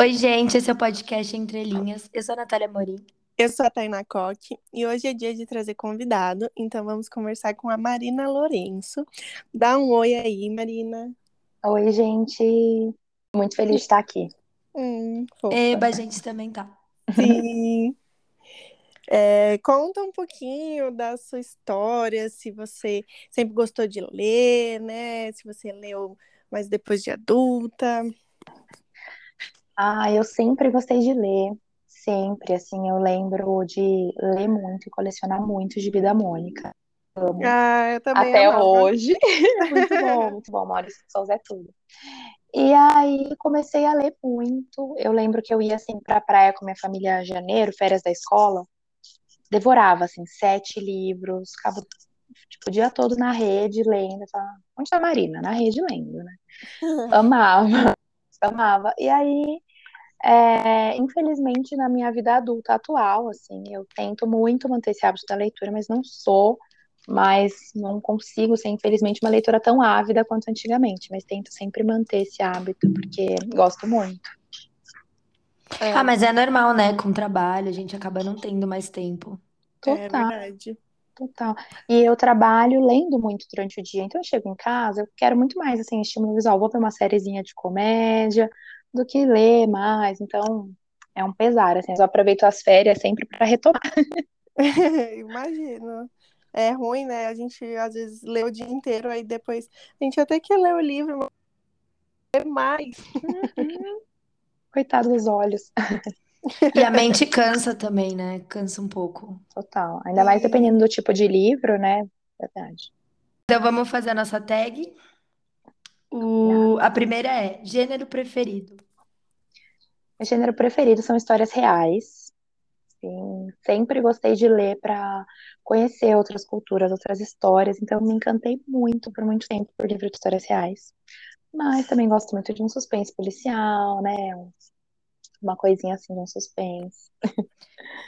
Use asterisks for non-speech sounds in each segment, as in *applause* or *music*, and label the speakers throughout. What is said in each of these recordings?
Speaker 1: Oi, gente, esse é o podcast Entre Linhas. Eu sou a Natália Morim.
Speaker 2: Eu sou a Tainá Coque e hoje é dia de trazer convidado, então vamos conversar com a Marina Lourenço. Dá um oi aí, Marina.
Speaker 3: Oi, gente. Muito feliz de estar aqui.
Speaker 2: Hum, fofa.
Speaker 1: Eba, a gente também tá.
Speaker 2: Sim. É, conta um pouquinho da sua história, se você sempre gostou de ler, né? Se você leu mais depois de adulta.
Speaker 3: Ah, eu sempre gostei de ler. Sempre, assim, eu lembro de ler muito e colecionar muito de Vida Mônica. Amo.
Speaker 2: Ah, eu também
Speaker 3: Até
Speaker 2: amava.
Speaker 3: hoje. *laughs* Muito bom, muito bom. Maurício Souza é tudo. E aí comecei a ler muito. Eu lembro que eu ia assim pra praia com minha família em janeiro, férias da escola. Devorava assim sete livros, ficava tipo o dia todo na rede lendo. Falava, Onde tá a Marina? Na rede lendo, né? *laughs* Amava, amava. E aí, é, infelizmente, na minha vida adulta atual, assim, eu tento muito manter esse hábito da leitura, mas não sou, mas não consigo ser, infelizmente, uma leitora tão ávida quanto antigamente, mas tento sempre manter esse hábito, porque gosto muito.
Speaker 2: É,
Speaker 1: Ah, mas é normal, né? Com o trabalho, a gente acaba não tendo mais tempo.
Speaker 2: é
Speaker 3: Total,
Speaker 2: verdade.
Speaker 3: total. E eu trabalho lendo muito durante o dia, então eu chego em casa, eu quero muito mais, assim, estímulo visual, vou ver uma sériezinha de comédia, do que ler mais, então é um pesar, assim, eu aproveito as férias sempre para retomar. *laughs* *laughs*
Speaker 2: Imagino. É ruim, né? A gente às vezes lê o dia inteiro, aí depois a gente até quer ler o livro, mas é mais.
Speaker 3: Coitado dos olhos, *laughs*
Speaker 1: E a mente cansa também, né? Cansa um pouco.
Speaker 3: total. Ainda mais dependendo do tipo de livro, né? Verdade.
Speaker 1: Então vamos fazer a nossa tag. O... A primeira é gênero preferido.
Speaker 3: Meu gênero preferido são histórias reais. Sim, sempre gostei de ler para conhecer outras culturas, outras histórias. Então, me encantei muito por muito tempo por livro de histórias reais. Mas também gosto muito de um suspense policial, né? Uma coisinha assim um suspense.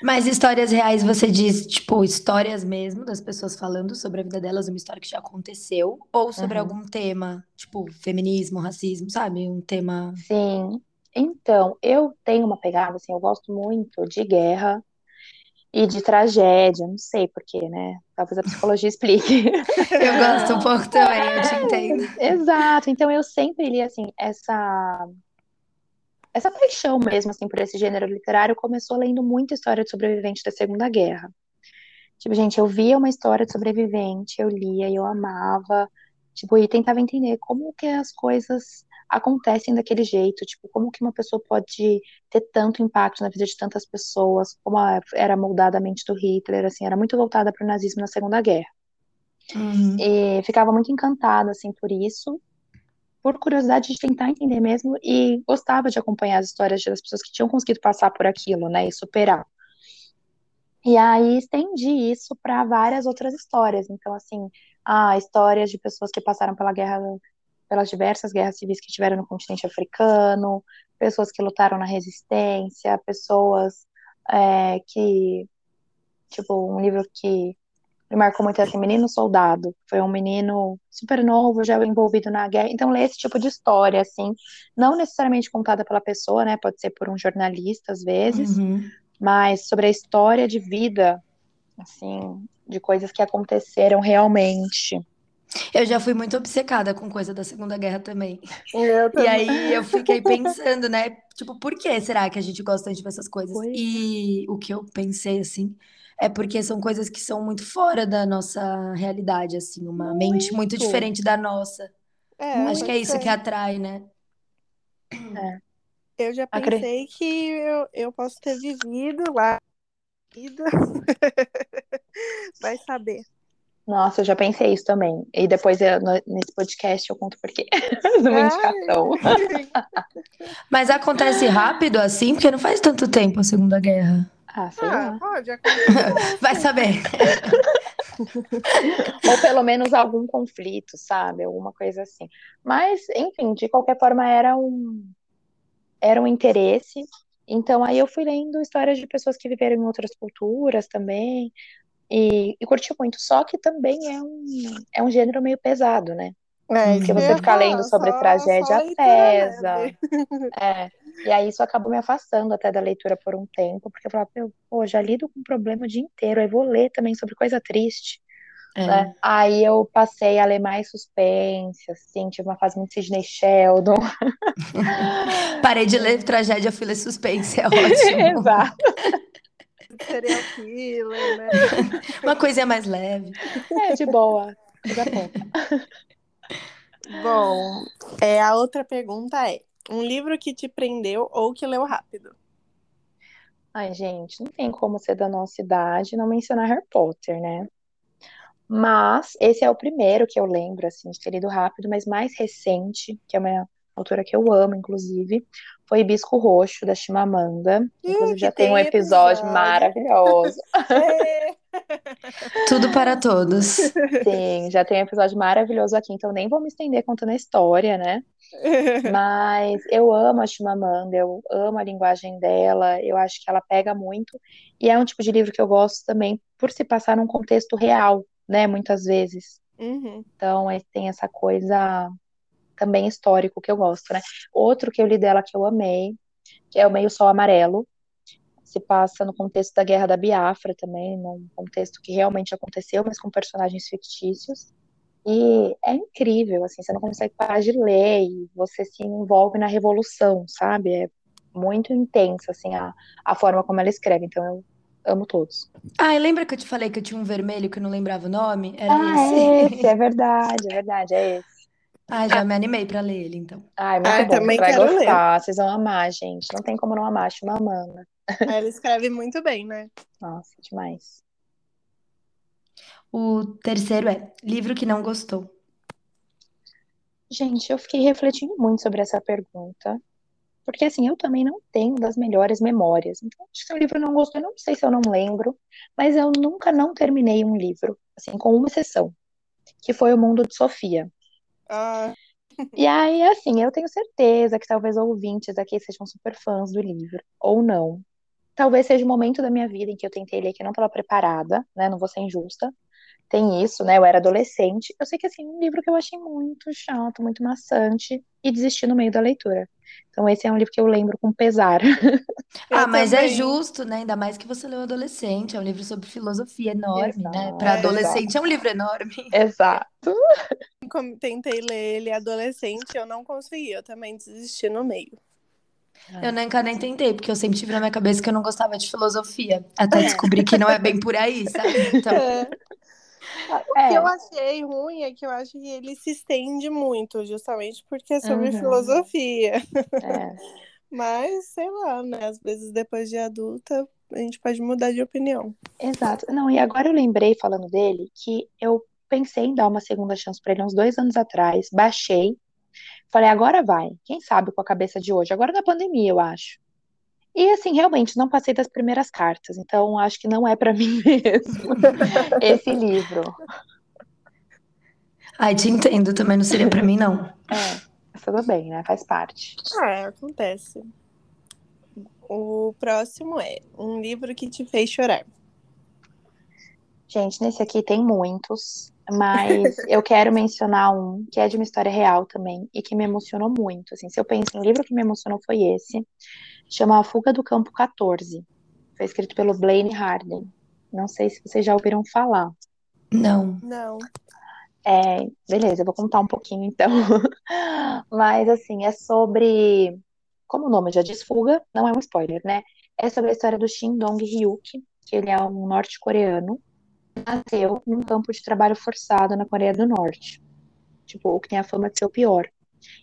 Speaker 1: Mas histórias reais, você diz, tipo, histórias mesmo das pessoas falando sobre a vida delas, uma história que já aconteceu, ou sobre
Speaker 3: Uhum.
Speaker 1: algum tema, tipo, feminismo, racismo, sabe? Um tema.
Speaker 3: Sim. Então, eu tenho uma pegada, assim, eu gosto muito de guerra e de tragédia, não sei por quê, né? Talvez a psicologia explique. *laughs*
Speaker 1: Eu gosto um pouco também, eu te *laughs* entendo.
Speaker 3: Exato, então eu sempre li assim, essa essa paixão mesmo assim por esse gênero literário começou lendo muita história de sobrevivente da Segunda Guerra. Tipo, gente, eu via uma história de sobrevivente, eu lia e eu amava, tipo, e tentava entender como que as coisas acontecem daquele jeito, tipo, como que uma pessoa pode ter tanto impacto na vida de tantas pessoas, como era moldada a mente do Hitler, assim, era muito voltada para o nazismo na Segunda Guerra.
Speaker 1: Uhum.
Speaker 3: E ficava muito encantada, assim, por isso, por curiosidade de tentar entender mesmo, e gostava de acompanhar as histórias das pessoas que tinham conseguido passar por aquilo, né, e superar. E aí estendi isso para várias outras histórias. Então, assim, ah, histórias de pessoas que passaram pela guerra, pelas diversas guerras civis que tiveram no continente africano, pessoas que lutaram na resistência, pessoas é, que, tipo, um livro que me marcou muito assim, Menino Soldado. Foi um menino super novo, já envolvido na guerra. Então, ler esse tipo de história, assim, não necessariamente contada pela pessoa, né? Pode ser por um jornalista, às vezes,
Speaker 1: Uhum.
Speaker 3: mas sobre a história de vida, assim, de coisas que aconteceram realmente.
Speaker 1: Eu já fui muito obcecada com coisa da Segunda Guerra também.
Speaker 2: Eu
Speaker 1: E
Speaker 2: também.
Speaker 1: aí eu fiquei *laughs* pensando, né? Tipo, por que será que a gente gosta tanto de ver essas coisas?
Speaker 3: Pois.
Speaker 1: E o que eu pensei, assim, é porque são coisas que são muito fora da nossa realidade, assim, uma mente muito
Speaker 3: Muito.
Speaker 1: diferente da nossa.
Speaker 2: É,
Speaker 1: Acho que é isso
Speaker 2: ser.
Speaker 1: que atrai, né?
Speaker 2: Eu já
Speaker 3: Acre-
Speaker 2: pensei que eu, eu posso ter vivido lá. *laughs* Vai saber.
Speaker 3: Nossa, eu já pensei isso também. E depois, eu- no- nesse podcast, eu conto por quê. *laughs* Numa indicação. *laughs*
Speaker 1: Mas acontece rápido assim, porque não faz tanto tempo a Segunda Guerra.
Speaker 3: Ah, sei
Speaker 2: Ah,
Speaker 3: lá.
Speaker 2: pode acontecer. *laughs*
Speaker 1: Vai saber. *laughs*
Speaker 3: Ou pelo menos algum conflito, sabe? Alguma coisa assim. Mas, enfim, de qualquer forma, era um, era um interesse. Então, aí eu fui lendo histórias de pessoas que viveram em outras culturas também. E, e curti muito. Só que também é um, é um gênero meio pesado, né?
Speaker 2: É,
Speaker 3: Porque você
Speaker 2: ia
Speaker 3: ficar lendo sobre
Speaker 2: só-
Speaker 3: tragédia
Speaker 2: só
Speaker 3: pesa. É. *laughs* E aí isso acabou me afastando até da leitura por um tempo, porque eu falava, pô, já lido com problema o dia inteiro, aí vou ler também sobre coisa triste. É. Né? Aí eu passei a ler mais suspense, assim, tive uma fase muito Sidney Sheldon. *laughs*
Speaker 1: Parei de ler tragédia, fui ler suspense, é ótimo. *laughs*
Speaker 3: Exato.
Speaker 2: Serial killer, né? *laughs*
Speaker 1: Uma coisinha mais leve.
Speaker 3: É, de boa.
Speaker 2: Bom, é, a outra pergunta é: um livro que te prendeu ou que leu rápido?
Speaker 3: Ai, gente, não tem como ser da nossa idade não mencionar Harry Potter, né? Mas esse é o primeiro que eu lembro, assim, de ter lido rápido, mas mais recente, que é uma autora que eu amo, inclusive, foi Hibisco Roxo, da Chimamanda. Inclusive, já tem um episódio, episódio. maravilhoso. *laughs* É.
Speaker 1: Tudo para todos.
Speaker 3: Sim, já tem um episódio maravilhoso aqui, então nem vou me estender contando a história, né? Mas eu amo a Chimamanda, eu amo a linguagem dela, eu acho que ela pega muito. E é um tipo de livro que eu gosto também por se passar num contexto real, né? Muitas vezes.
Speaker 2: Uhum.
Speaker 3: Então, tem essa coisa também histórico que eu gosto, né? Outro que eu li dela que eu amei, que é o Meio Sol Amarelo, se passa no contexto da Guerra da Biafra também, num contexto que realmente aconteceu, mas com personagens fictícios. E é incrível, assim, você não consegue parar de ler e você se envolve na revolução, sabe? É muito intensa, assim, a, a forma como ela escreve. Então, eu amo todos.
Speaker 1: Ah, e lembra que eu te falei que eu tinha um vermelho que eu não lembrava o nome?
Speaker 3: Era ah, esse. É esse, é verdade, é verdade, é esse.
Speaker 1: Ah, já me animei pra ler ele, então.
Speaker 3: Ai, muito ah, bom. Também vai quero gostar, ler. vocês vão amar, gente. Não tem como não amar, Chimamanda.
Speaker 2: Ela escreve muito bem, né?
Speaker 3: Nossa, demais.
Speaker 1: O terceiro é livro que não gostou.
Speaker 3: Gente, eu fiquei refletindo muito sobre essa pergunta. Porque, assim, eu também não tenho das melhores memórias. Então, se o livro não gostou, eu não sei se eu não lembro. Mas eu nunca não terminei um livro, assim, com uma exceção. Que foi O Mundo de Sofia.
Speaker 2: Ah.
Speaker 3: E aí, assim, eu tenho certeza que talvez ouvintes aqui sejam super fãs do livro, ou não. Talvez seja o momento da minha vida em que eu tentei ler que eu não estava preparada, né? Não vou ser injusta. Tem isso, né? Eu era adolescente. Eu sei que, assim, um livro que eu achei muito chato, muito maçante, e desisti no meio da leitura. Então, esse é um livro que eu lembro com pesar. *laughs*
Speaker 1: ah, mas é também. é justo, né? Ainda mais que você leu adolescente. É um livro sobre filosofia enorme, né? Exato. né? Para adolescente é, é um livro enorme. *laughs*
Speaker 3: Exato.
Speaker 2: Como tentei ler ele adolescente, eu não consegui. Eu também desisti no meio.
Speaker 1: Eu nunca nem tentei, porque eu sempre tive na minha cabeça que eu não gostava de filosofia. Até é. *laughs* descobrir que não é bem por aí, sabe? Então... É.
Speaker 2: O é. que eu achei ruim é que eu acho que ele se estende muito, justamente porque é sobre uhum. filosofia.
Speaker 3: É. *laughs*
Speaker 2: Mas, sei lá, né? Às vezes depois de adulta, a gente pode mudar de opinião.
Speaker 3: Exato. Não, e agora eu lembrei, falando dele, que eu pensei em dar uma segunda chance para ele uns dois anos atrás, baixei, falei, agora vai. Quem sabe com a cabeça de hoje? Agora na pandemia, eu acho. E assim, realmente não passei das primeiras cartas, então acho que não é para *laughs* mim mesmo *laughs* esse livro.
Speaker 1: Ai, te entendo, também não seria para mim não.
Speaker 3: É, tudo bem, né? Faz parte.
Speaker 2: É, acontece. O próximo é um livro que te fez chorar.
Speaker 3: Gente, nesse aqui tem muitos, mas eu quero mencionar um que é de uma história real também e que me emocionou muito. Assim, se eu penso em um livro que me emocionou foi esse chama A Fuga do Campo 14. Foi escrito pelo Blaine Harden. Não sei se vocês já ouviram falar.
Speaker 1: Não.
Speaker 2: Não.
Speaker 3: É, beleza, eu vou contar um pouquinho então. *laughs* Mas assim, é sobre. Como o nome já diz, fuga, não é um spoiler, né? É sobre a história do Shin Dong-hyuk, que ele é um norte-coreano, nasceu num campo de trabalho forçado na Coreia do Norte. Tipo, o que tem a fama de ser o pior.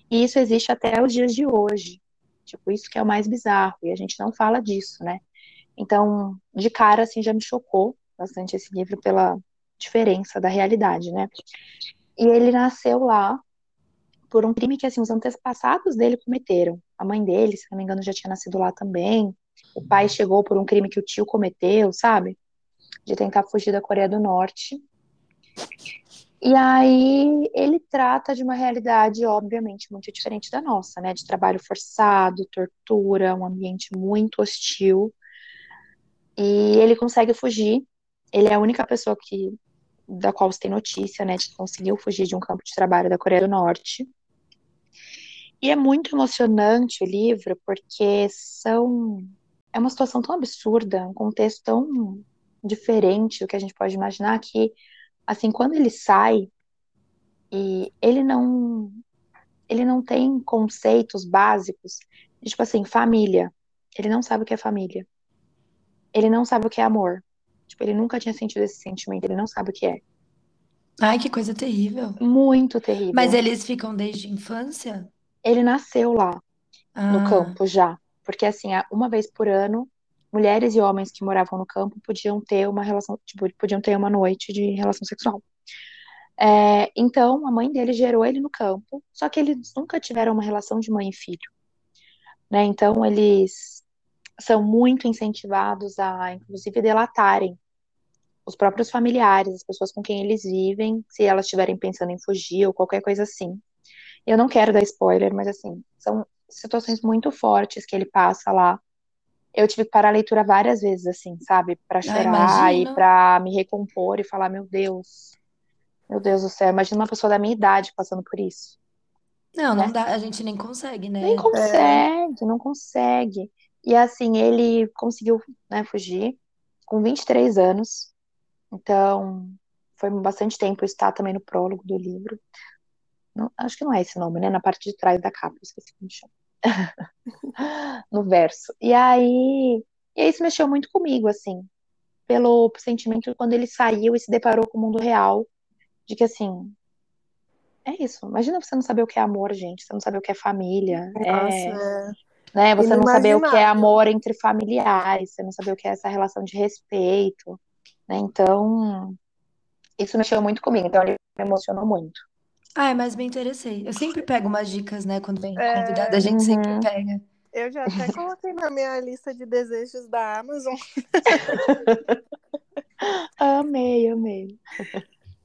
Speaker 3: E isso existe até os dias de hoje. Tipo, isso que é o mais bizarro, e a gente não fala disso, né? Então, de cara, assim, já me chocou bastante esse livro pela diferença da realidade, né? E ele nasceu lá por um crime que, assim, os antepassados dele cometeram. A mãe dele, se não me engano, já tinha nascido lá também. O pai chegou por um crime que o tio cometeu, sabe? De tentar fugir da Coreia do Norte. E aí ele trata de uma realidade, obviamente, muito diferente da nossa, né? De trabalho forçado, tortura, um ambiente muito hostil. E ele consegue fugir. Ele é a única pessoa que da qual você tem notícia, né, que conseguiu fugir de um campo de trabalho da Coreia do Norte. E é muito emocionante o livro, porque são. É uma situação tão absurda, um contexto tão diferente do que a gente pode imaginar, que, assim, quando ele sai, e ele não. Ele não tem conceitos básicos, tipo assim, família. Ele não sabe o que é família. Ele não sabe o que é amor. Tipo, ele nunca tinha sentido esse sentimento, ele não sabe o que é.
Speaker 1: Ai, que coisa terrível.
Speaker 3: Muito terrível.
Speaker 1: Mas eles ficam desde a infância?
Speaker 3: Ele nasceu lá, no
Speaker 1: Ah,
Speaker 3: campo já. Porque, assim, a- uma vez por ano, mulheres e homens que moravam no campo podiam ter uma relação, tipo, podiam ter uma noite de relação sexual. É, então, a mãe dele gerou ele no campo, só que eles nunca tiveram uma relação de mãe e filho, né? Então, eles são muito incentivados a, inclusive, delatarem os próprios familiares, as pessoas com quem eles vivem, se elas estiverem pensando em fugir ou qualquer coisa assim. Eu não quero dar spoiler, mas assim, são situações muito fortes que ele passa lá. Eu tive que parar a leitura várias vezes, assim, sabe? Pra
Speaker 1: ah,
Speaker 3: chorar e pra me recompor e falar, meu Deus, meu Deus do céu, imagina uma pessoa da minha idade passando por isso.
Speaker 1: Não, não
Speaker 3: né?
Speaker 1: dá, a gente nem consegue,
Speaker 3: Nem
Speaker 1: né?
Speaker 3: consegue, não consegue. E assim, ele conseguiu, né, fugir com 23 anos. Então, foi bastante tempo, está também no prólogo do livro. Não- acho que não é esse nome, né? Na parte de trás da capa, esqueci como chama. *laughs* No verso. E aí, e aí isso mexeu muito comigo, assim, pelo sentimento quando ele saiu e se deparou com o mundo real, de que assim, é isso. Imagina você não saber o que é amor, gente, você não saber o que é família,
Speaker 2: Nossa,
Speaker 3: é,
Speaker 2: é
Speaker 3: né? Você não saber o que é amor entre familiares, você não saber o que é essa relação de respeito, né? Então, isso mexeu muito comigo, então ele me emocionou muito.
Speaker 1: Ai, mas me interessei. Eu sempre pego umas dicas, né? Quando vem
Speaker 2: É.
Speaker 1: convidada, a gente sempre
Speaker 3: Uhum.
Speaker 1: pega.
Speaker 2: Eu já até coloquei na minha lista de desejos da Amazon. *laughs*
Speaker 3: Amei, amei.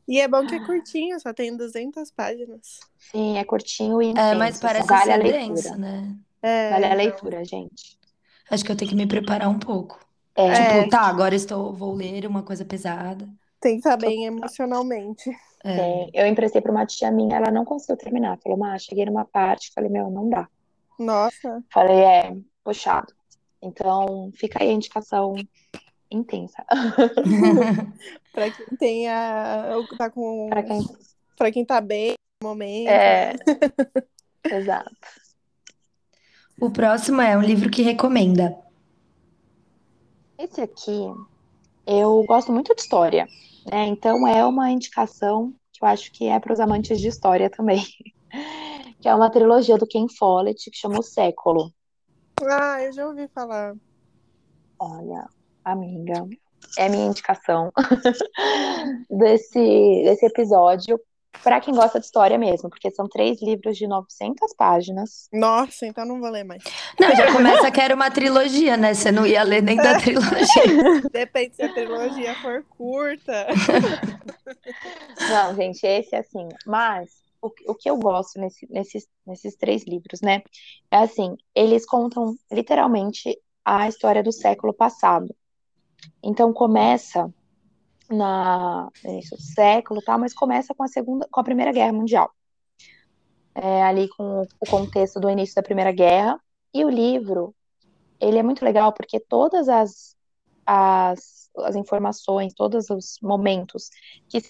Speaker 2: E é bom que é curtinho, só tem 200 páginas.
Speaker 3: Sim, é curtinho e
Speaker 1: É, mas
Speaker 3: intenso,
Speaker 1: parece
Speaker 3: vale a
Speaker 1: ser
Speaker 3: leitura.
Speaker 1: denso, né?
Speaker 2: É,
Speaker 3: Vale a leitura, gente.
Speaker 1: Acho que eu tenho que me preparar um pouco.
Speaker 3: É,
Speaker 2: É.
Speaker 1: Tipo, tá, agora estou, vou ler uma coisa pesada.
Speaker 2: Tem que estar bem emocionalmente.
Speaker 1: É.
Speaker 3: tem. Eu emprestei para uma tia minha, ela não conseguiu terminar. Falou, mas cheguei numa parte, falei, meu, não dá.
Speaker 2: Nossa,
Speaker 3: Falei, é, puxado. Então, fica aí a indicação intensa. *laughs* *laughs*
Speaker 2: pra quem tem a. Tá com.
Speaker 3: Para quem.
Speaker 2: Pra quem tá bem no momento.
Speaker 3: É. *laughs* Exato.
Speaker 1: O próximo é um livro que recomenda.
Speaker 3: Esse aqui, eu gosto muito de história, né? Então é uma indicação que eu acho que é para os amantes de história também. *laughs* Que é uma trilogia do Ken Follett que chama O Século.
Speaker 2: Ah, eu já ouvi falar.
Speaker 3: Olha, amiga, é minha indicação *laughs* desse, desse episódio para quem gosta de história mesmo, porque são três livros de 900 páginas.
Speaker 2: Nossa, então não vou ler mais.
Speaker 1: Não, já começa que era uma trilogia, né? Você não ia ler nem da trilogia. *laughs*
Speaker 2: Depende se a trilogia for curta. *laughs*
Speaker 3: Não, gente, esse é assim. Mas o, o que eu gosto nesse, nesses, nesses três livros, né? É assim, eles contam literalmente a história do século passado. Então começa na no início do século, tá? Mas começa com a segunda, com a Primeira Guerra Mundial. É, ali com o contexto do início da Primeira Guerra. E o livro, ele é muito legal porque todas as, as, as informações, todos os momentos que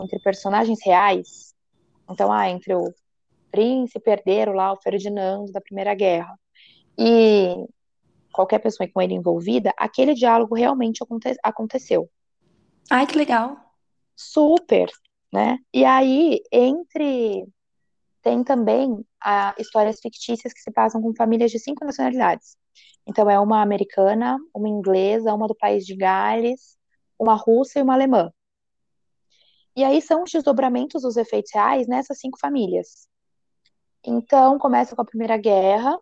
Speaker 3: entre personagens reais, então, ah, entre o príncipe herdeiro lá, o Ferdinando da Primeira Guerra, e qualquer pessoa com ele envolvida, aquele diálogo realmente aconte aconteceu.
Speaker 1: Ai, que legal.
Speaker 3: Super, né? E aí, entre. Tem também a, histórias fictícias que se passam com famílias de cinco nacionalidades. Então, é uma americana, uma inglesa, uma do país de Gales, uma russa e uma alemã. E aí são os desdobramentos dos efeitos reais nessas cinco famílias. Então, começa com a Primeira Guerra,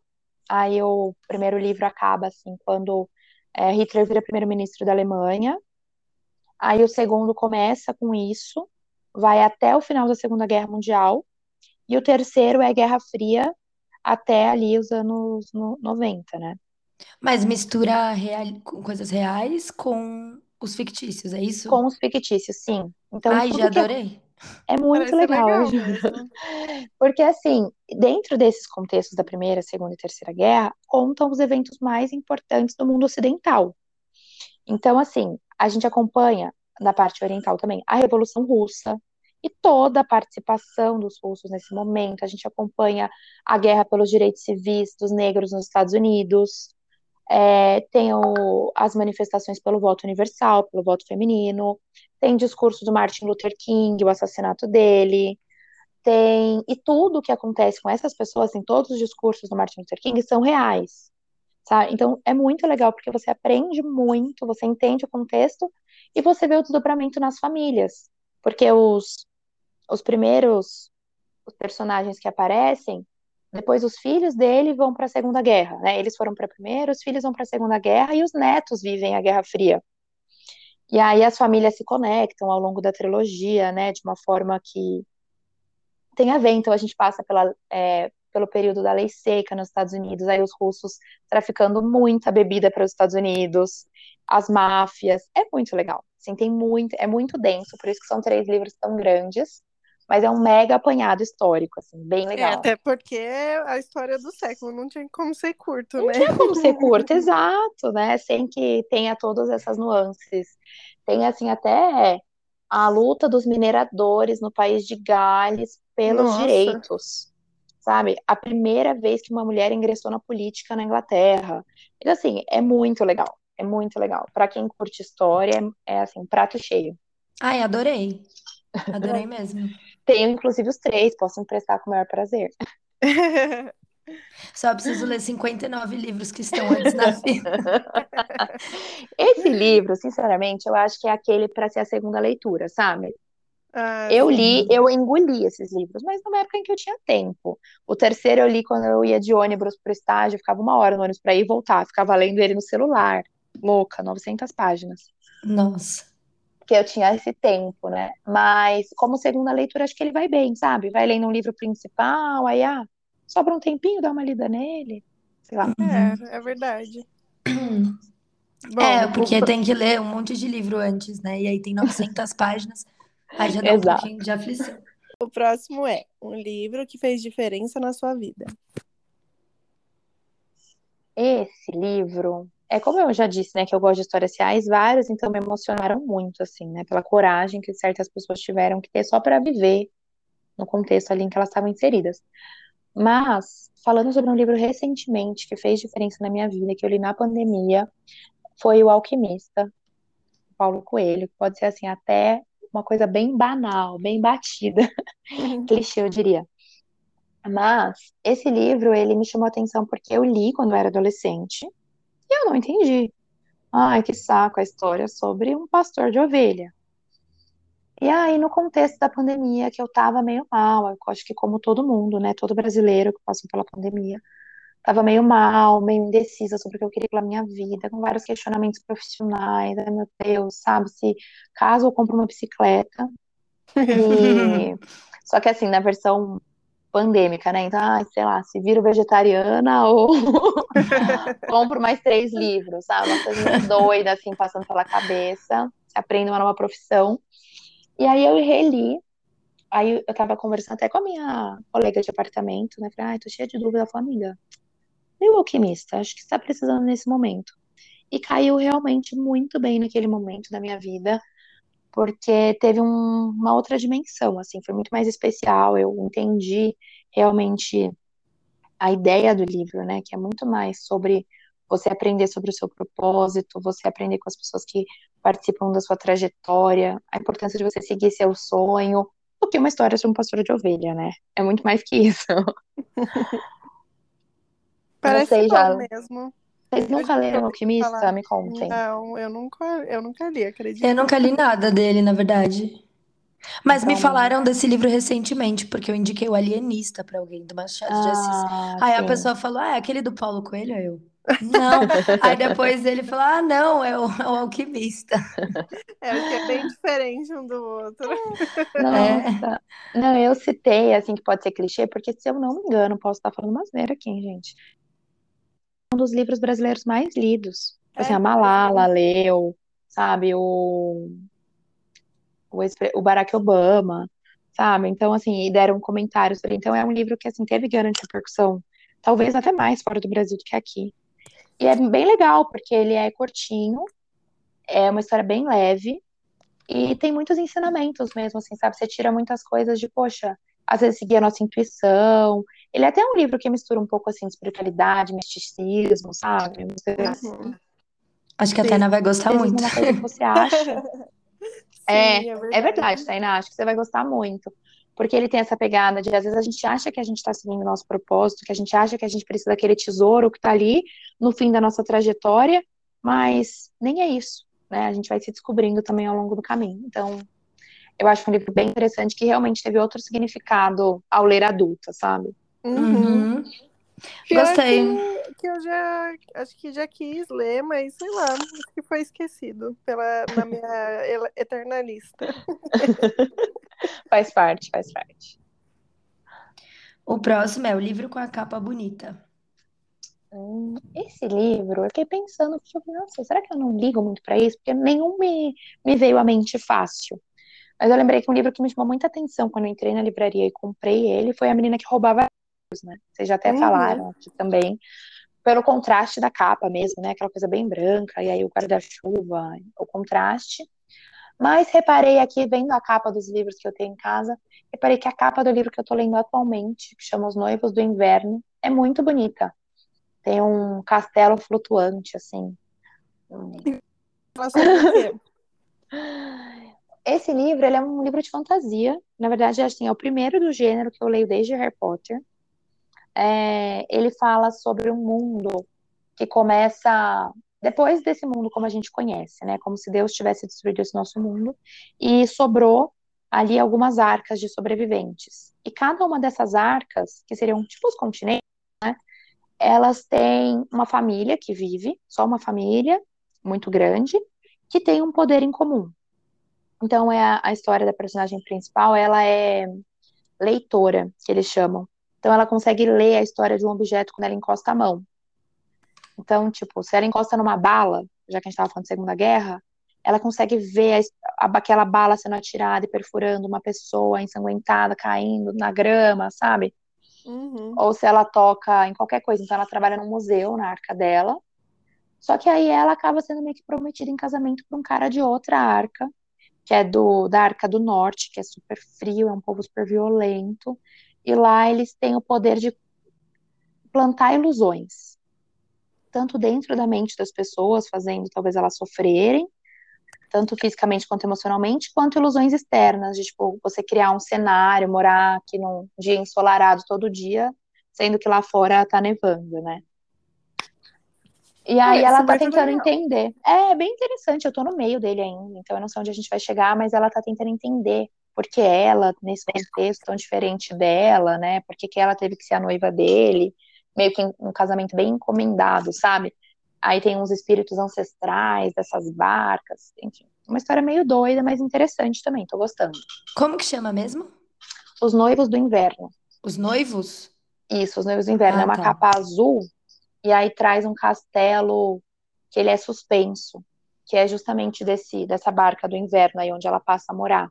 Speaker 3: aí o primeiro livro acaba assim, quando é, Hitler vira primeiro-ministro da Alemanha, aí o segundo começa com isso, vai até o final da Segunda Guerra Mundial, e o terceiro é Guerra Fria, até ali os anos no, 90, né?
Speaker 1: Mas mistura real, coisas reais com os fictícios, é isso?
Speaker 3: Com os fictícios, sim. Então,
Speaker 1: Ai, já
Speaker 3: que
Speaker 1: adorei.
Speaker 3: É muito
Speaker 2: Parece
Speaker 3: legal,
Speaker 2: legal. *laughs*
Speaker 3: Porque, assim, dentro desses contextos da Primeira, Segunda e Terceira Guerra, contam os eventos mais importantes do mundo ocidental. Então, assim, a gente acompanha, na parte oriental também, a Revolução Russa e toda a participação dos russos nesse momento. A gente acompanha a guerra pelos direitos civis dos negros nos Estados Unidos. É, tem o- as manifestações pelo voto universal, pelo voto feminino. Tem discurso do Martin Luther King, o assassinato dele tem e tudo que acontece com essas pessoas, em todos os discursos do Martin Luther King são reais, sabe? Então é muito legal porque você aprende muito, você entende o contexto e você vê o desdobramento nas famílias, porque os os primeiros os personagens que aparecem, depois os filhos dele vão para a Segunda Guerra, né? Eles foram para a Primeira, os filhos vão para a Segunda Guerra e os netos vivem a Guerra Fria. E aí as famílias se conectam ao longo da trilogia, né? De uma forma que tem a ver. Então a gente passa pela, é, pelo período da lei seca nos Estados Unidos, aí os russos traficando muita bebida para os Estados Unidos, as máfias. É muito legal. Assim, tem muito, é muito denso, por isso que são três livros tão grandes, mas é um mega apanhado histórico, assim, bem
Speaker 2: É,
Speaker 3: legal.
Speaker 2: até porque a história do século não tinha como ser curto,
Speaker 3: Não
Speaker 2: né?
Speaker 3: tinha como ser curto, *laughs* exato, né? Sem que tenha todas essas nuances. Tem, assim, até a luta dos mineradores no país de Gales pelos
Speaker 2: Nossa.
Speaker 3: direitos, sabe? A primeira vez que uma mulher ingressou na política na Inglaterra. Então, assim, é muito legal, é muito legal. Para quem curte história, é, assim, prato cheio.
Speaker 1: Ai, adorei. Adorei mesmo. *laughs*
Speaker 3: Tenho, inclusive, os três, posso emprestar com o maior prazer. *laughs*
Speaker 1: Só preciso ler 59 livros que estão antes na fila. *laughs*
Speaker 3: Esse livro, sinceramente, eu acho que é aquele para ser a segunda leitura, sabe?
Speaker 2: Ah,
Speaker 3: Eu
Speaker 2: sim.
Speaker 3: li, eu engoli esses livros, mas numa época em que eu tinha tempo. O terceiro eu li quando eu ia de ônibus pro estágio, ficava uma hora no ônibus para ir e voltar, ficava lendo ele no celular. Louca, 900 páginas.
Speaker 1: Nossa.
Speaker 3: Porque eu tinha esse tempo, né? Mas como segunda leitura, acho que ele vai bem, sabe? Vai lendo um livro principal, aí, ah, sobra um tempinho, dá uma lida nele. Sei lá.
Speaker 2: É, é verdade. *clears throat* Bom,
Speaker 1: É, porque tem que ler um monte de livro antes, né? E aí tem 900 páginas. Aí já dá um
Speaker 3: Exato.
Speaker 1: pouquinho de aflição.
Speaker 2: o próximo é um livro que fez diferença na sua vida.
Speaker 3: Esse livro, é como eu já disse, né, que eu gosto de histórias reais, vários então me emocionaram muito, assim, né, pela coragem que certas pessoas tiveram que ter só para viver no contexto ali em que elas estavam inseridas. Mas, falando sobre um livro recentemente que fez diferença na minha vida, que eu li na pandemia, foi O Alquimista, Paulo Coelho, que pode ser, assim, até uma coisa bem banal, bem batida, *laughs* clichê, eu diria. Mas esse livro, ele me chamou a atenção porque eu li quando eu era adolescente e eu não entendi. Ai, que saco a história sobre um pastor de ovelha. E aí, no contexto da pandemia, que eu tava meio mal, eu acho que como todo mundo, né, todo brasileiro que passou pela pandemia, tava meio mal, meio indecisa sobre o que eu queria pela minha vida, com vários questionamentos profissionais, ai meu Deus, sabe, se caso eu compro uma bicicleta, *laughs* e... Só que assim, na versão pandêmica, né? Então, ah, sei lá, se viro vegetariana *laughs* ou compro mais três livros, sabe? Uma coisa doida, assim, passando pela cabeça. Aprendo uma nova profissão. E aí eu reli. Aí eu tava conversando até com a minha colega de apartamento, né? Falei, ai, tô cheia de dúvida. Ela falou, amiga, o alquimista? Acho que você tá precisando nesse momento. E caiu realmente muito bem naquele momento da minha vida porque teve um, uma outra dimensão, assim, foi muito mais especial. Eu entendi realmente a ideia do livro, né, que é muito mais sobre você aprender sobre o seu propósito, você aprender com as pessoas que participam da sua trajetória, a importância de você seguir seu sonho, do que uma história sobre um pastor de ovelha, né? É muito mais que isso. *laughs*
Speaker 2: Parece
Speaker 3: Vocês
Speaker 2: bom
Speaker 3: já-
Speaker 2: mesmo.
Speaker 3: Vocês nunca leram Alquimista?
Speaker 2: falar.
Speaker 3: Me contem.
Speaker 2: Não, eu nunca, eu nunca li, acredito.
Speaker 1: Eu nunca li nada dele, na verdade. Mas me
Speaker 3: Então-
Speaker 1: falaram desse livro recentemente, porque eu indiquei o Alienista pra alguém do Machado de Assis.
Speaker 3: Ah,
Speaker 1: Aí a
Speaker 3: sim.
Speaker 1: pessoa falou: Ah, é aquele do Paulo Coelho? Eu. Não. *laughs* Aí depois ele falou: Ah, não, é o, é o Alquimista.
Speaker 2: É, porque é bem diferente um do outro.
Speaker 3: Nossa. Não, eu citei, assim, que pode ser clichê, porque se eu não me engano, posso estar falando uma asneira aqui, hein, gente. Um dos livros brasileiros mais lidos. Tipo assim,
Speaker 2: É,
Speaker 3: a Malala leu, sabe, o, o, o Barack Obama. sabe? Então, assim, e deram comentários sobre. Então, é um livro que, assim, teve grande repercussão, talvez até mais fora do Brasil do que aqui. E é bem legal, porque ele é curtinho, é uma história bem leve, e tem muitos ensinamentos mesmo, assim, sabe? Você tira muitas coisas de, poxa, às vezes seguir a nossa intuição. Ele é até um livro que mistura um pouco, assim, espiritualidade, misticismo, sabe?
Speaker 1: Uhum. Acho que a Tainá vai gostar muito.
Speaker 3: Coisa que você acha. *laughs* Sim, é, é verdade, é verdade, Tainá, acho que você vai gostar muito. Porque ele tem essa pegada de, às vezes, a gente acha que a gente está seguindo o nosso propósito, que a gente acha que a gente precisa daquele tesouro que está ali no fim da nossa trajetória, mas nem é isso, né? A gente vai se descobrindo também ao longo do caminho. Então, eu acho um livro bem interessante que realmente teve outro significado ao ler adulta, sabe?
Speaker 1: Uhum. uhum. Gostei.
Speaker 2: Que, que, eu já acho que já quis ler, mas sei lá, acho que foi esquecido pela, na minha *laughs* eterna lista. *laughs*
Speaker 3: faz parte, faz parte.
Speaker 1: O próximo é o livro com a capa bonita.
Speaker 3: Hum, esse livro, eu fiquei pensando, nossa, será que eu não ligo muito para isso? Porque nenhum me, me veio à mente fácil. Mas eu lembrei que um livro que me chamou muita atenção quando eu entrei na livraria e comprei ele foi A Menina que Roubava né? Vocês já até uhum. falaram aqui também. Pelo contraste da capa mesmo, né? Aquela coisa bem branca, e aí o guarda-chuva, o contraste. Mas reparei aqui, vendo a capa dos livros que eu tenho em casa, reparei que a capa do livro que eu tô lendo atualmente, que chama Os Noivos do Inverno, é muito bonita. Tem um castelo flutuante, assim. *laughs* Esse livro, ele é um livro de fantasia. Na verdade, assim, é o primeiro do gênero que eu leio desde Harry Potter é, ele fala sobre um mundo que começa depois desse mundo como a gente conhece, né? Como se Deus tivesse destruído esse nosso mundo e sobrou ali algumas arcas de sobreviventes. E cada uma dessas arcas, que seriam tipo os continentes, né? Elas têm uma família que vive, só uma família muito grande, que tem um poder em comum. Então é a, a história da personagem principal, ela é leitora, que eles chamam. Então ela consegue ler a história de um objeto quando ela encosta a mão. Então, tipo, se ela encosta numa bala, já que a gente estava falando de Segunda Guerra, ela consegue ver a, aquela bala sendo atirada e perfurando uma pessoa ensanguentada, caindo na grama, sabe? Uhum. Ou se ela toca em qualquer coisa. Então, ela trabalha num museu na arca dela. Só que aí ela acaba sendo meio que prometida em casamento por um cara de outra arca, que é do da Arca do Norte, que é super frio, é um povo super violento e lá eles têm o poder de plantar ilusões, tanto dentro da mente das pessoas, fazendo talvez elas sofrerem, tanto fisicamente quanto emocionalmente, quanto ilusões externas, de tipo, você criar um cenário, morar aqui num dia ensolarado todo dia, sendo que lá fora tá nevando, né? E aí ela tá tentando legal. entender. É bem interessante, eu tô no meio dele ainda, então eu não sei onde a gente vai chegar, mas ela tá tentando entender porque ela, nesse contexto tão diferente dela, né? Porque que ela teve que ser a noiva dele, meio que um casamento bem encomendado, sabe? Aí tem uns espíritos ancestrais dessas barcas, enfim. Uma história meio doida, mas interessante também, tô gostando.
Speaker 1: Como que chama mesmo?
Speaker 3: Os Noivos do Inverno.
Speaker 1: Os Noivos?
Speaker 3: Isso, Os Noivos do Inverno. Ah, é uma tá. capa azul, e aí traz um castelo que ele é suspenso, que é justamente desse, dessa barca do inverno aí onde ela passa a morar.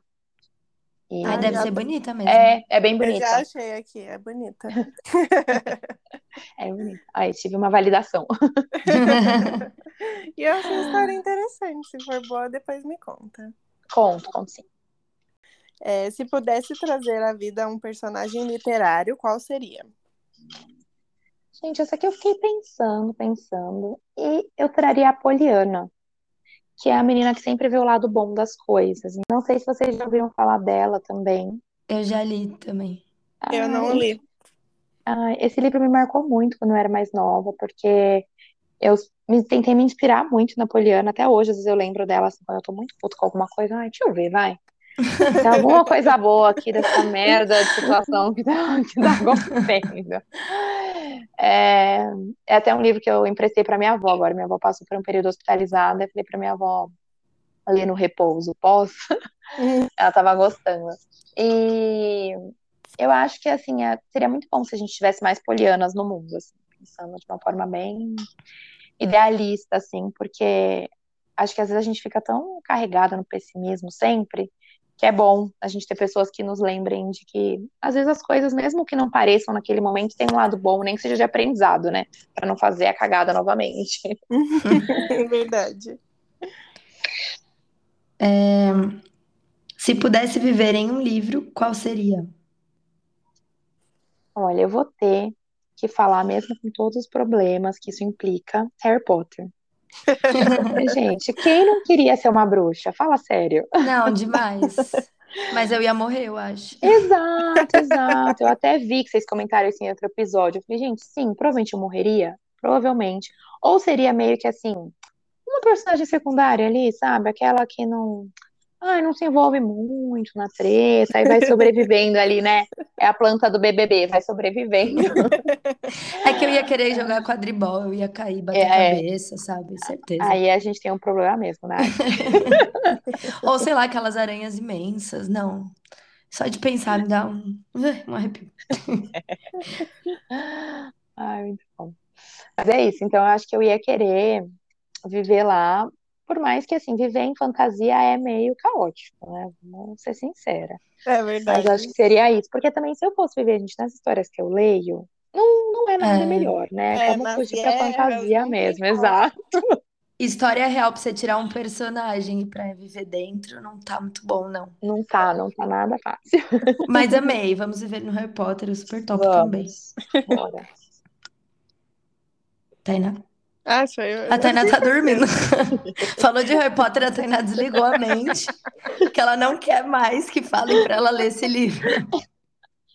Speaker 1: E... Ah, deve ser bonita mesmo.
Speaker 3: É, é bem bonita.
Speaker 2: Eu já achei aqui, é bonita. *laughs*
Speaker 3: é bonita. Aí tive uma validação. *laughs*
Speaker 2: e eu achei uma história interessante. Se for boa, depois me conta.
Speaker 3: Conto, conto sim.
Speaker 2: É, se pudesse trazer à vida um personagem literário, qual seria?
Speaker 3: Gente, essa aqui eu fiquei pensando, pensando, e eu traria a Poliana que é a menina que sempre vê o lado bom das coisas. Não sei se vocês já ouviram falar dela também.
Speaker 1: Eu já li também.
Speaker 2: Eu não li.
Speaker 3: esse livro me marcou muito quando eu era mais nova, porque eu me, tentei me inspirar muito na Poliana. Até hoje, às vezes eu lembro dela assim, quando eu tô muito puto com alguma coisa. Ai, deixa eu ver, vai. Tem alguma coisa boa aqui dessa merda de situação que tá, que tá *laughs* acontecendo. É, é até um livro que eu emprestei para minha avó agora. Minha avó passou por um período hospitalizada. Eu falei para minha avó ali no repouso. Uhum. *laughs* Ela estava gostando. E eu acho que assim é, seria muito bom se a gente tivesse mais polianas no mundo, assim, pensando de uma forma bem idealista, assim, porque acho que às vezes a gente fica tão carregada no pessimismo sempre que é bom a gente ter pessoas que nos lembrem de que, às vezes, as coisas, mesmo que não pareçam naquele momento, tem um lado bom, nem que seja de aprendizado, né? Para não fazer a cagada novamente. *laughs*
Speaker 2: É verdade.
Speaker 1: É, se pudesse viver em um livro, qual seria?
Speaker 3: Olha, eu vou ter que falar, mesmo com todos os problemas que isso implica, Harry Potter. Gente, quem não queria ser uma bruxa? Fala sério.
Speaker 1: Não, demais. Mas eu ia morrer, eu acho.
Speaker 3: Exato, exato. Eu até vi que vocês comentaram isso em outro episódio. Eu falei, gente, sim, provavelmente eu morreria. Provavelmente. Ou seria meio que assim, uma personagem secundária ali, sabe? Aquela que não ai, não se envolve muito na treta, aí vai sobrevivendo ali, né? É a planta do BBB, vai sobrevivendo.
Speaker 1: É que ia querer jogar quadribol, eu ia cair, bater é, a cabeça, sabe? Certeza.
Speaker 3: Aí a gente tem um problema mesmo, né? *laughs*
Speaker 1: Ou sei lá, aquelas aranhas imensas, não. Só de pensar me dá um, um arrepio. *laughs*
Speaker 3: Ai, muito bom. Mas é isso, então eu acho que eu ia querer viver lá por mais que, assim, viver em fantasia é meio caótico, né? Vamos ser sincera.
Speaker 2: É verdade.
Speaker 3: Mas acho que seria isso. Porque também, se eu fosse viver, gente, nas histórias que eu leio, não, não é nada é. melhor, né? É, Como fugir pra fantasia mesmo, exato.
Speaker 1: História real pra você tirar um personagem e pra viver dentro não tá muito bom, não.
Speaker 3: Não tá, não tá nada fácil.
Speaker 1: Mas amei, vamos viver no Harry Potter, super top vamos. também. Bora. Tainá?
Speaker 2: Ah, sou eu.
Speaker 1: A Tainá tá dormindo. *laughs* Falou de Harry Potter, a Tainá desligou a mente, que ela não quer mais que falem pra ela ler esse livro.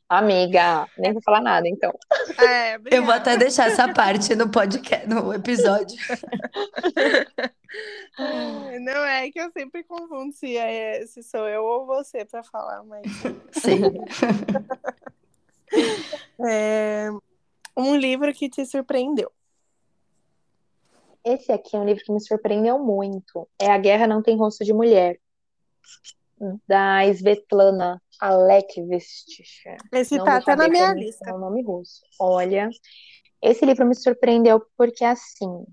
Speaker 3: Amiga, nem vou falar nada, então.
Speaker 1: É, eu vou até deixar essa parte no podcast, no episódio.
Speaker 2: Não é que eu sempre confundo se, é, se sou eu ou você para falar, mas.
Speaker 1: Sim. *laughs*
Speaker 2: É, um livro que te surpreendeu.
Speaker 3: Esse aqui é um livro que me surpreendeu muito. É A Guerra Não Tem Rosto de Mulher, da Svetlana Alekvist.
Speaker 2: Esse Não tá até na minha lista.
Speaker 3: É o nome russo. Olha, esse livro me surpreendeu porque, assim...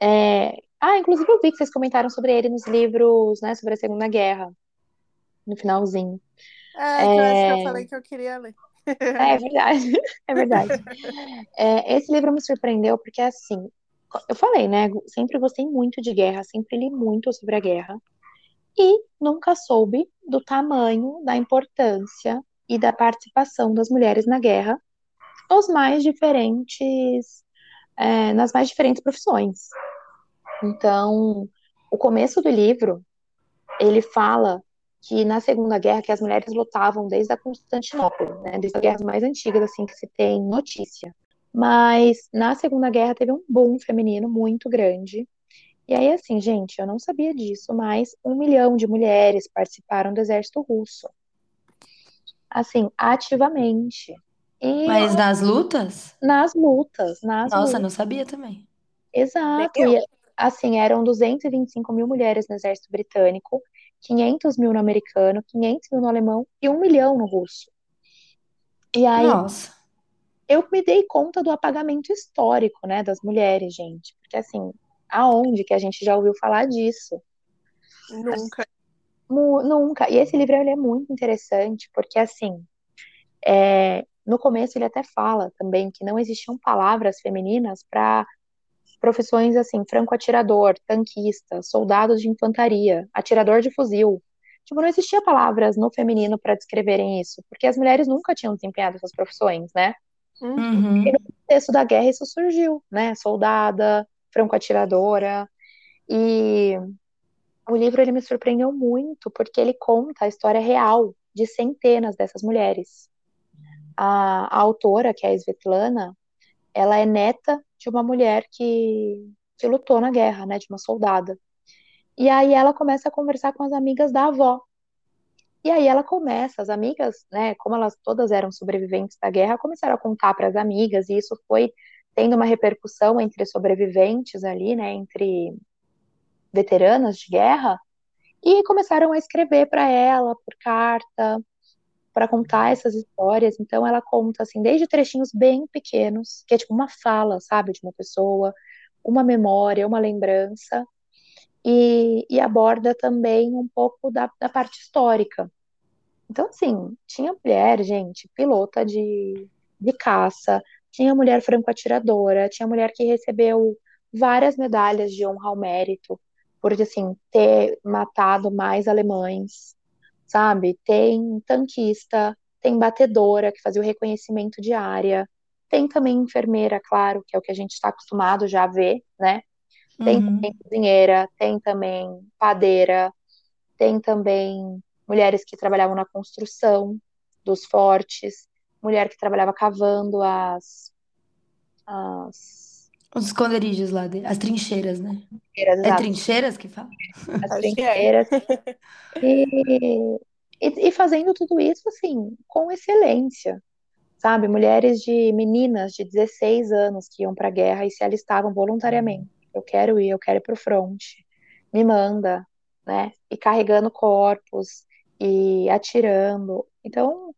Speaker 3: É... Ah, inclusive eu vi que vocês comentaram sobre ele nos livros, né, sobre a Segunda Guerra, no finalzinho.
Speaker 2: É, é... eu acho que eu falei que eu queria ler.
Speaker 3: É, é verdade, *laughs* é verdade. É, esse livro me surpreendeu porque, assim, eu falei, né? Sempre gostei muito de guerra, sempre li muito sobre a guerra. E nunca soube do tamanho, da importância e da participação das mulheres na guerra nos mais diferentes, é, nas mais diferentes profissões. Então, o começo do livro, ele fala que na Segunda Guerra que as mulheres lutavam desde a Constantinopla, né, desde as guerras mais antigas assim que se tem notícia. Mas na Segunda Guerra teve um boom feminino muito grande. E aí, assim, gente, eu não sabia disso, mas um milhão de mulheres participaram do exército russo. Assim, ativamente.
Speaker 1: E, mas nas lutas?
Speaker 3: Nas lutas, nas
Speaker 1: Nossa,
Speaker 3: lutas.
Speaker 1: não sabia também.
Speaker 3: Exato. E, assim, eram 225 mil mulheres no exército britânico, 500 mil no americano, 500 mil no alemão e um milhão no russo. E aí,
Speaker 1: Nossa
Speaker 3: eu me dei conta do apagamento histórico, né, das mulheres, gente. Porque, assim, aonde que a gente já ouviu falar disso?
Speaker 2: Nunca.
Speaker 3: nunca. E esse livro ele é muito interessante, porque, assim, é, no começo ele até fala também que não existiam palavras femininas para profissões assim, franco-atirador, tanquista, soldados de infantaria, atirador de fuzil. Tipo, não existia palavras no feminino para descreverem isso, porque as mulheres nunca tinham desempenhado essas profissões, né?
Speaker 1: Uhum.
Speaker 3: E no contexto da guerra isso surgiu, né? Soldada, franco-atiradora. E o livro ele me surpreendeu muito porque ele conta a história real de centenas dessas mulheres. A, a autora, que é a Svetlana, ela é neta de uma mulher que, que lutou na guerra, né? De uma soldada. E aí ela começa a conversar com as amigas da avó, e aí ela começa, as amigas, né, como elas todas eram sobreviventes da guerra, começaram a contar para as amigas, e isso foi tendo uma repercussão entre sobreviventes ali, né, entre veteranas de guerra, e começaram a escrever para ela por carta, para contar essas histórias. Então ela conta assim, desde trechinhos bem pequenos, que é tipo uma fala, sabe, de uma pessoa, uma memória, uma lembrança, e, e aborda também um pouco da, da parte histórica. Então, assim, tinha mulher, gente, pilota de, de caça, tinha mulher franco-atiradora, tinha mulher que recebeu várias medalhas de honra ao mérito, por, assim, ter matado mais alemães, sabe? Tem tanquista, tem batedora, que fazia o reconhecimento de área, tem também enfermeira, claro, que é o que a gente está acostumado já a ver, né? Tem
Speaker 1: Uhum.
Speaker 3: também cozinheira, tem também padeira, tem também mulheres que trabalhavam na construção dos fortes, mulher que trabalhava cavando as, as
Speaker 1: Os esconderijos lá, de- as trincheiras, né?
Speaker 3: trincheiras,
Speaker 1: É
Speaker 3: exato,
Speaker 1: trincheiras que fala?
Speaker 3: as
Speaker 2: é.
Speaker 3: trincheiras, e, e, e fazendo tudo isso, assim, com excelência, sabe? Mulheres de meninas de 16 anos que iam para a guerra e se alistavam voluntariamente. Eu quero ir, eu quero ir para o fronte, me manda, né? E carregando corpos e atirando. Então,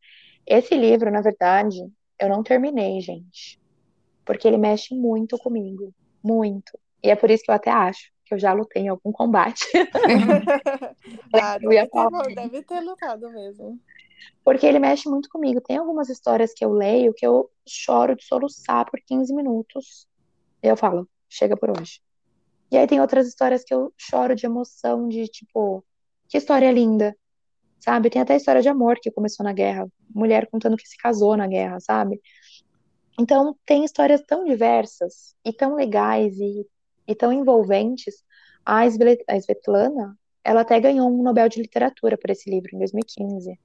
Speaker 3: esse livro, na verdade, eu não terminei, gente, porque ele mexe muito comigo, muito. E é por isso que eu até acho que eu já lutei em algum combate.
Speaker 2: Ah, deve ter, deve ter lutado mesmo.
Speaker 3: Porque ele mexe muito comigo. Tem algumas histórias que eu leio que eu choro de soluçar por 15 minutos. E eu falo, chega por hoje. E aí tem outras histórias que eu choro de emoção, de tipo, que história linda, sabe? Tem até história de amor que começou na guerra. Mulher contando que se casou na guerra, sabe? Então, tem histórias tão diversas e tão legais e, e tão envolventes. A Svet- a Svetlana, ela até ganhou um Nobel de Literatura por esse livro em 2015.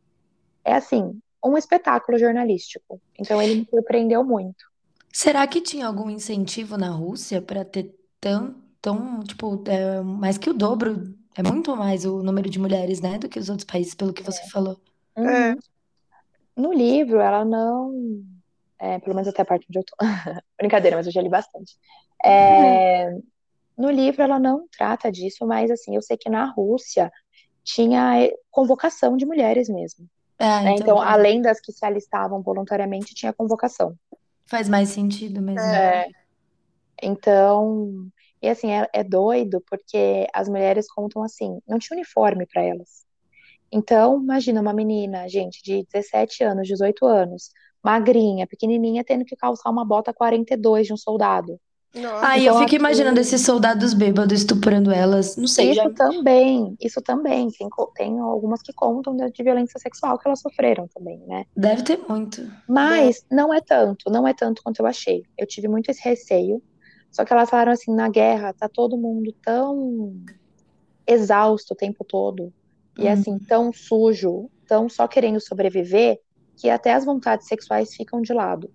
Speaker 3: É assim, um espetáculo jornalístico. Então, ele me surpreendeu muito.
Speaker 1: Será que tinha algum incentivo na Rússia para ter tão, tão, tipo, é, mais que o dobro? É muito mais o número de mulheres, né, do que os outros países, pelo que você falou.
Speaker 2: É.
Speaker 3: Uhum. No livro, ela não. é, pelo menos até a parte onde eu tô. *laughs* Brincadeira, mas eu já li bastante. É, no livro, ela não trata disso, mas assim, eu sei que na Rússia tinha é, convocação de mulheres mesmo.
Speaker 1: Ah,
Speaker 3: né?
Speaker 1: então
Speaker 3: Então, além das que se alistavam voluntariamente, tinha convocação.
Speaker 1: faz mais sentido mesmo.
Speaker 2: É.
Speaker 3: É, então, e assim, é, é doido porque as mulheres contam assim, não tinha uniforme para elas. Então, imagina uma menina, gente, de 17 anos, 18 anos, magrinha, pequenininha, tendo que calçar uma bota 42 de um soldado.
Speaker 2: Nossa.
Speaker 1: Aí
Speaker 3: Então,
Speaker 1: eu fico
Speaker 3: aqui-
Speaker 1: imaginando esses soldados bêbados estuprando elas. Não sei, já.
Speaker 3: Isso também, isso também. Tem, tem algumas que contam de, de violência sexual que elas sofreram também, né?
Speaker 1: Deve ter muito.
Speaker 3: Mas não é tanto, não é tanto quanto eu achei. Eu tive muito esse receio. Só que elas falaram assim, na guerra tá todo mundo tão exausto o tempo todo. E
Speaker 1: Uhum.
Speaker 3: assim, tão sujo, tão só querendo sobreviver, que até as vontades sexuais ficam de lado.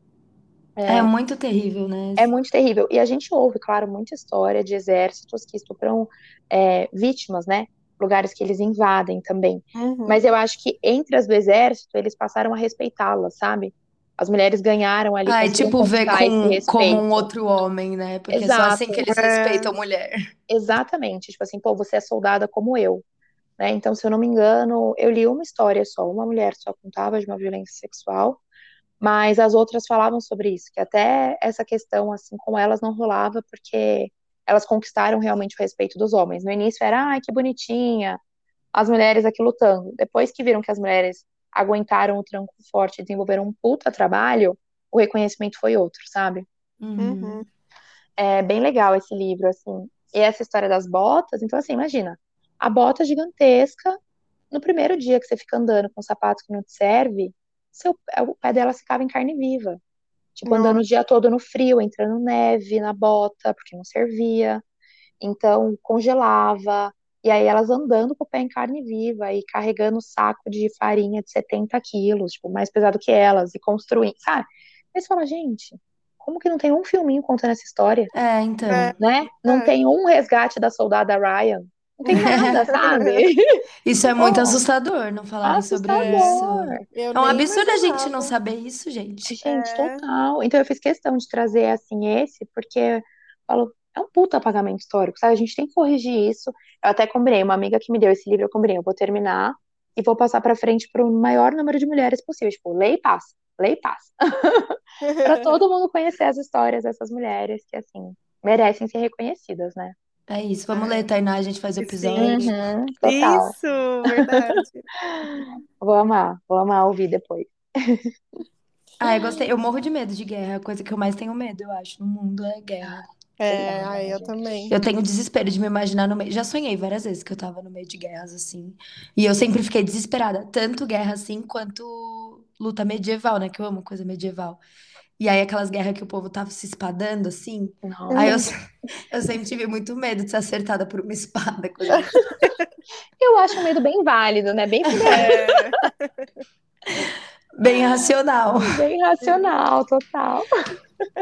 Speaker 1: É muito terrível, né?
Speaker 3: É muito terrível. E a gente ouve, claro, muita história de exércitos que estupram é, vítimas, né? Lugares que eles invadem também.
Speaker 2: Uhum.
Speaker 3: Mas eu acho que entre as do exército, eles passaram a respeitá-las, sabe? As mulheres ganharam ali,
Speaker 1: Ai, tipo, ver com, como um outro homem, né? Porque é só
Speaker 3: Exato.
Speaker 1: assim que eles respeitam mulher.
Speaker 3: Exatamente. Tipo assim, pô, você é soldada como eu. Né? Então, se eu não me engano, eu li uma história só, uma mulher só contava de uma violência sexual, mas as outras falavam sobre isso, que até essa questão, assim, com elas não rolava porque elas conquistaram realmente o respeito dos homens. No início era, ai, que bonitinha, as mulheres aqui lutando. Depois que viram que as mulheres aguentaram o tranco forte e desenvolveram um puta trabalho, o reconhecimento foi outro, sabe?
Speaker 1: Uhum.
Speaker 3: É bem legal esse livro, assim. E essa história das botas, então assim, imagina, a bota gigantesca, no primeiro dia que você fica andando com um sapato que não te serve, seu, o pé dela ficava em carne viva. Tipo, andando o dia todo no frio, entrando neve na bota, porque não servia. Então, congelava. E aí elas andando com o pé em carne viva e carregando saco de farinha de 70 quilos, tipo, mais pesado que elas, e construindo, sabe? Aí você fala, gente, como que não tem um filminho contando essa história?
Speaker 1: É, então.
Speaker 2: É.
Speaker 3: né? Não
Speaker 2: É.
Speaker 3: tem um resgate da soldada Ryan. Não tem nada, sabe? *laughs*
Speaker 1: Isso é muito
Speaker 3: Oh,
Speaker 1: assustador, não falarem sobre isso.
Speaker 2: Eu
Speaker 1: É um absurdo a gente não saber isso, gente.
Speaker 3: Gente,
Speaker 2: É.
Speaker 3: total. Então eu fiz questão de trazer assim esse, porque eu falo, é um puta apagamento histórico, sabe? A gente tem que corrigir isso. Eu até combinei, uma amiga que me deu esse livro, eu combinei, eu vou terminar e vou passar pra frente para o maior número de mulheres possível. Tipo, lei e passa, lei e passa. *laughs* Pra todo mundo conhecer as histórias dessas mulheres que, assim, merecem ser reconhecidas, né?
Speaker 1: É isso. Vamos ler, Tainá, a gente faz o
Speaker 2: Sim.
Speaker 1: episódio.
Speaker 3: Uhum, total.
Speaker 2: Isso, verdade. *laughs*
Speaker 3: Vou amar, vou amar ouvir depois.
Speaker 1: Ah, eu gostei. Eu morro de medo de guerra. A coisa que eu mais tenho medo, eu acho, no mundo é guerra.
Speaker 2: É, ai, eu também.
Speaker 1: Eu tenho desespero de me imaginar no meio. Já sonhei várias vezes que eu tava no meio de guerras assim. E eu sempre fiquei desesperada. Tanto guerra assim, quanto luta medieval, né? Que eu amo coisa medieval. E aí aquelas guerras que o povo tava se espadando assim. Aí eu, eu sempre tive muito medo de ser acertada por uma espada, coisa. *laughs*
Speaker 3: Eu acho um medo bem válido, né? Bem,
Speaker 2: É,
Speaker 1: bem racional.
Speaker 3: bem racional, total.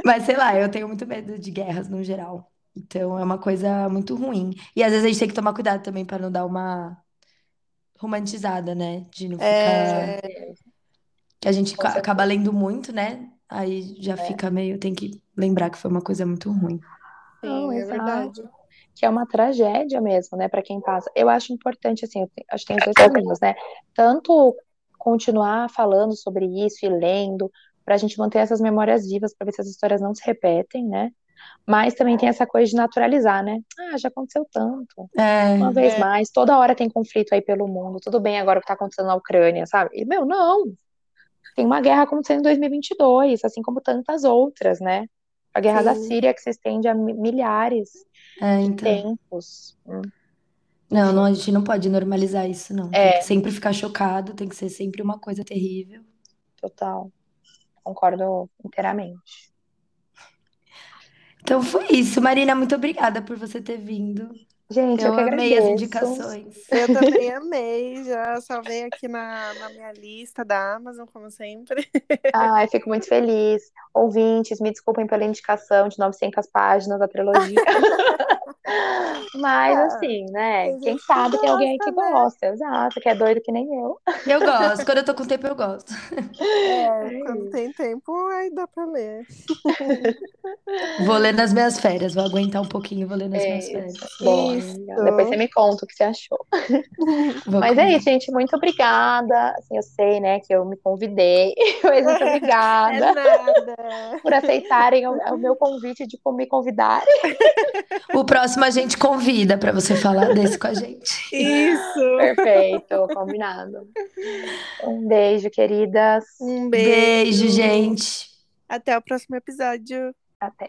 Speaker 1: Mas sei lá, eu tenho muito medo de guerras no geral. Então é uma coisa muito ruim. E às vezes a gente tem que tomar cuidado também para não dar uma romantizada, né? De não ficar.
Speaker 2: é,
Speaker 1: Que a gente
Speaker 3: Com
Speaker 1: ca-
Speaker 3: certeza.
Speaker 1: acaba lendo muito, né? Aí já fica meio. Tem que lembrar que foi uma coisa muito ruim.
Speaker 3: Não,
Speaker 2: sim, é
Speaker 3: exato.
Speaker 2: verdade.
Speaker 3: Que é uma tragédia mesmo, né, para quem passa. Eu acho importante, assim, acho que tem os dois caminhos, né? Tanto continuar falando sobre isso e lendo, para a gente manter essas memórias vivas, para ver se as histórias não se repetem, né? Mas também tem essa coisa de naturalizar, né? Ah, já aconteceu tanto.
Speaker 1: É,
Speaker 3: Uma vez
Speaker 2: É.
Speaker 3: mais, toda hora tem conflito aí pelo mundo. Tudo bem agora o que tá acontecendo na Ucrânia, sabe? E, meu, não. Tem uma guerra acontecendo em 2022, assim como tantas outras, né? A guerra da
Speaker 2: Sim.
Speaker 3: Síria que se estende a mi- milhares
Speaker 1: é,
Speaker 3: de
Speaker 1: então.
Speaker 3: tempos. Hum,
Speaker 1: Não, não, a gente não pode normalizar isso, não. Tem
Speaker 3: É.
Speaker 1: que sempre ficar chocado, tem que ser sempre uma coisa terrível.
Speaker 3: total. Concordo inteiramente.
Speaker 1: Então foi isso, Marina. Muito obrada por você ter vindo.
Speaker 3: Gente, eu
Speaker 1: Eu
Speaker 3: que
Speaker 1: amei as
Speaker 3: agradeço.
Speaker 1: indicações.
Speaker 2: Eu também *laughs* amei, já salvei aqui na, na minha lista da Amazon, como sempre. *laughs*
Speaker 3: Ai, fico muito feliz. Ouvintes, me desculpem pela indicação de 900 páginas da trilogia. *laughs* Mas,
Speaker 2: Ah,
Speaker 3: assim, né? Quem sabe tem alguém aí que
Speaker 2: gosta, né?
Speaker 3: gosta. Exato, que é doido que nem eu.
Speaker 1: Eu gosto. Quando eu tô com tempo, eu gosto.
Speaker 2: É, *laughs*
Speaker 3: É
Speaker 2: quando tem tempo, aí dá pra ler. *laughs*
Speaker 1: Vou ler nas minhas férias. Vou aguentar um pouquinho, vou ler nas
Speaker 3: É
Speaker 1: minhas férias.
Speaker 3: Amiga. Depois você me conta o que você achou. *laughs*
Speaker 1: Vou
Speaker 3: Mas é
Speaker 1: comer.
Speaker 3: isso, gente. Muito obrigada. Assim, eu sei, né, que eu me convidei, mas muito
Speaker 2: É
Speaker 3: obrigada
Speaker 2: nada.
Speaker 3: por aceitarem o, o meu convite de me convidarem.
Speaker 1: O próximo a gente convida pra você falar desse com a gente.
Speaker 2: Isso.
Speaker 3: Perfeito, combinado. Um beijo, queridas.
Speaker 2: Um
Speaker 1: Beijo,
Speaker 2: beijo.
Speaker 1: gente.
Speaker 2: Até o próximo episódio.
Speaker 3: Até.